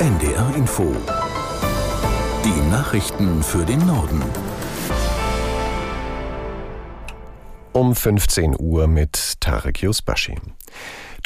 NDR Info. Die Nachrichten für den Norden. Um 15 Uhr mit Tarek Yusbashi.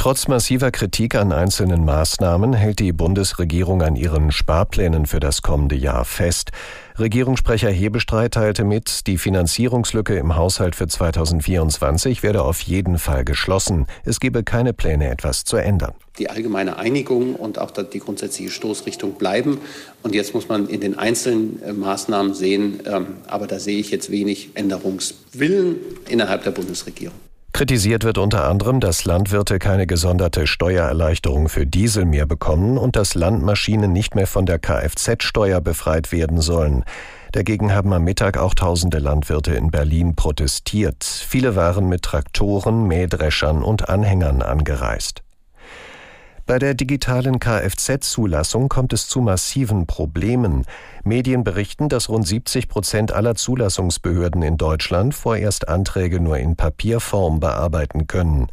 Trotz massiver Kritik an einzelnen Maßnahmen hält die Bundesregierung an ihren Sparplänen für das kommende Jahr fest. Regierungssprecher Hebestreit teilte mit, die Finanzierungslücke im Haushalt für 2024 werde auf jeden Fall geschlossen. Es gebe keine Pläne, etwas zu ändern. Die allgemeine Einigung und auch die grundsätzliche Stoßrichtung bleiben. Und jetzt muss man in den einzelnen äh, Maßnahmen sehen, ähm, aber da sehe ich jetzt wenig Änderungswillen innerhalb der Bundesregierung. Kritisiert wird unter anderem, dass Landwirte keine gesonderte Steuererleichterung für Diesel mehr bekommen und dass Landmaschinen nicht mehr von der Kfz-Steuer befreit werden sollen. Dagegen haben am Mittag auch tausende Landwirte in Berlin protestiert. Viele waren mit Traktoren, Mähdreschern und Anhängern angereist. Bei der digitalen Kfz-Zulassung kommt es zu massiven Problemen. Medien berichten, dass rund 70 Prozent aller Zulassungsbehörden in Deutschland vorerst Anträge nur in Papierform bearbeiten können.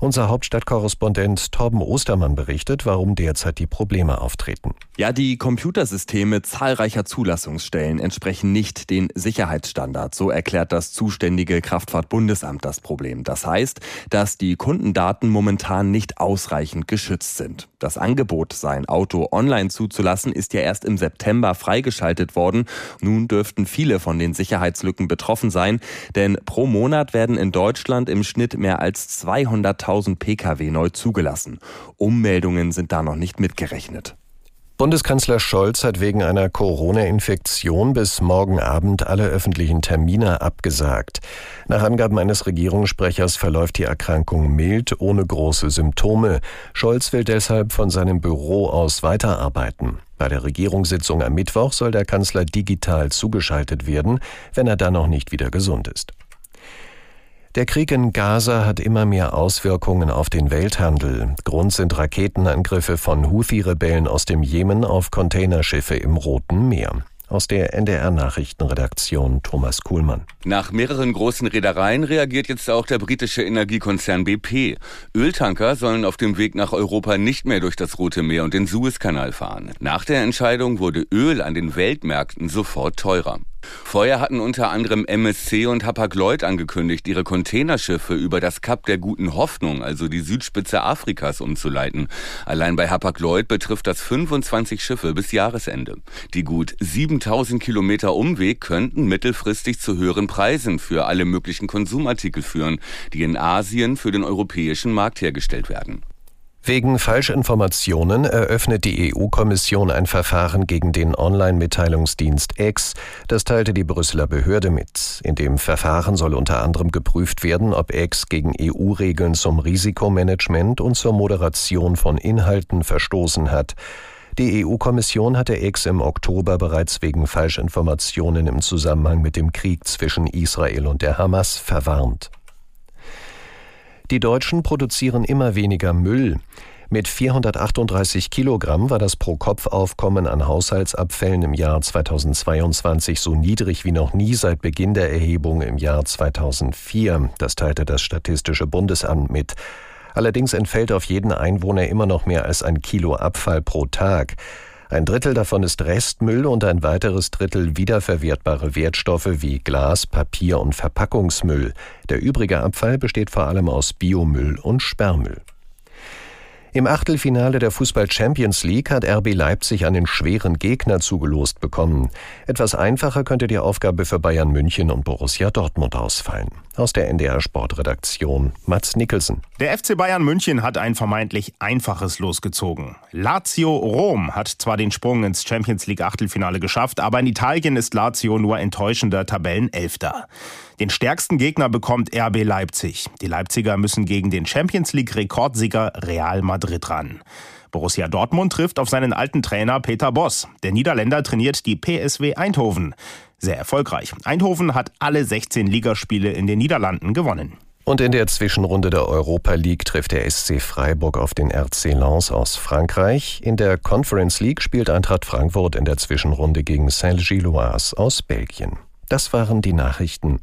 Unser Hauptstadtkorrespondent Torben Ostermann berichtet, warum derzeit die Probleme auftreten. Ja, die Computersysteme zahlreicher Zulassungsstellen entsprechen nicht den Sicherheitsstandards. So erklärt das zuständige Kraftfahrtbundesamt das Problem. Das heißt, dass die Kundendaten momentan nicht ausreichend geschützt sind. Das Angebot, sein Auto online zuzulassen, ist ja erst im September freigeschaltet worden. Nun dürften viele von den Sicherheitslücken betroffen sein, denn pro Monat werden in Deutschland im Schnitt mehr als 200 100.000 Pkw neu zugelassen. Ummeldungen sind da noch nicht mitgerechnet. Bundeskanzler Scholz hat wegen einer Corona-Infektion bis morgen Abend alle öffentlichen Termine abgesagt. Nach Angaben eines Regierungssprechers verläuft die Erkrankung mild, ohne große Symptome. Scholz will deshalb von seinem Büro aus weiterarbeiten. Bei der Regierungssitzung am Mittwoch soll der Kanzler digital zugeschaltet werden, wenn er dann noch nicht wieder gesund ist. Der Krieg in Gaza hat immer mehr Auswirkungen auf den Welthandel. Grund sind Raketenangriffe von Houthi-Rebellen aus dem Jemen auf Containerschiffe im Roten Meer. Aus der NDR Nachrichtenredaktion Thomas Kuhlmann. Nach mehreren großen Reedereien reagiert jetzt auch der britische Energiekonzern BP. Öltanker sollen auf dem Weg nach Europa nicht mehr durch das Rote Meer und den Suezkanal fahren. Nach der Entscheidung wurde Öl an den Weltmärkten sofort teurer. Vorher hatten unter anderem MSC und Hapag-Lloyd angekündigt, ihre Containerschiffe über das Kap der Guten Hoffnung, also die Südspitze Afrikas, umzuleiten. Allein bei Hapag-Lloyd betrifft das 25 Schiffe bis Jahresende. Die gut 7000 Kilometer Umweg könnten mittelfristig zu höheren Preisen für alle möglichen Konsumartikel führen, die in Asien für den europäischen Markt hergestellt werden. Wegen Falschinformationen eröffnet die EU-Kommission ein Verfahren gegen den Online-Mitteilungsdienst X. Das teilte die Brüsseler Behörde mit. In dem Verfahren soll unter anderem geprüft werden, ob X gegen EU-Regeln zum Risikomanagement und zur Moderation von Inhalten verstoßen hat. Die EU-Kommission hatte X im Oktober bereits wegen Falschinformationen im Zusammenhang mit dem Krieg zwischen Israel und der Hamas verwarnt. Die Deutschen produzieren immer weniger Müll. Mit 438 Kilogramm war das Pro-Kopf-Aufkommen an Haushaltsabfällen im Jahr 2022 so niedrig wie noch nie seit Beginn der Erhebung im Jahr 2004. Das teilte das Statistische Bundesamt mit. Allerdings entfällt auf jeden Einwohner immer noch mehr als ein Kilo Abfall pro Tag. Ein Drittel davon ist Restmüll und ein weiteres Drittel wiederverwertbare Wertstoffe wie Glas, Papier und Verpackungsmüll. Der übrige Abfall besteht vor allem aus Biomüll und Sperrmüll. Im Achtelfinale der Fußball Champions League hat RB Leipzig einen schweren Gegner zugelost bekommen. Etwas einfacher könnte die Aufgabe für Bayern München und Borussia Dortmund ausfallen. Aus der NDR Sportredaktion Mats Nicholson. Der FC Bayern München hat ein vermeintlich einfaches losgezogen. Lazio Rom hat zwar den Sprung ins Champions League Achtelfinale geschafft, aber in Italien ist Lazio nur enttäuschender Tabellenelfter. Den stärksten Gegner bekommt RB Leipzig. Die Leipziger müssen gegen den Champions League Rekordsieger Real Madrid ran. Borussia Dortmund trifft auf seinen alten Trainer Peter Boss. Der Niederländer trainiert die PSW Eindhoven. Sehr erfolgreich. Eindhoven hat alle 16 Ligaspiele in den Niederlanden gewonnen. Und in der Zwischenrunde der Europa League trifft der SC Freiburg auf den RC Lens aus Frankreich. In der Conference League spielt Eintracht Frankfurt in der Zwischenrunde gegen Saint-Gilloise aus Belgien. Das waren die Nachrichten.